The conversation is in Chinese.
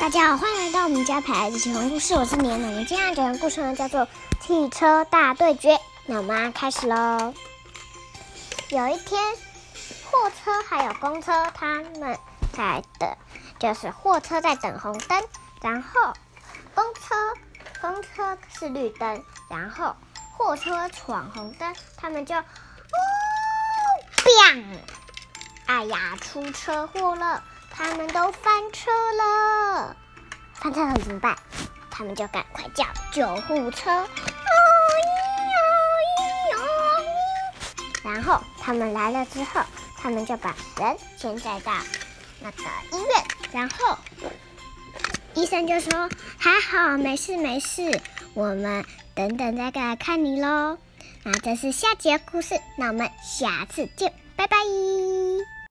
大家好，欢迎来到我们家牌子喜欢故事，我是年我们今天讲的故事呢叫做《汽车大对决》。那我们开始喽。有一天，货车还有公车，他们在等，就是货车在等红灯，然后公车公车是绿灯，然后货车闯红灯，他们就呜，biang，哎呀，出车祸了。他们都翻车了，翻车了怎么办？他们就赶快叫救护车，然后他们来了之后，他们就把人先带到那个医院，然后医生就说还好，没事没事，我们等等再过来看你喽。那这是下节故事，那我们下次见，拜拜。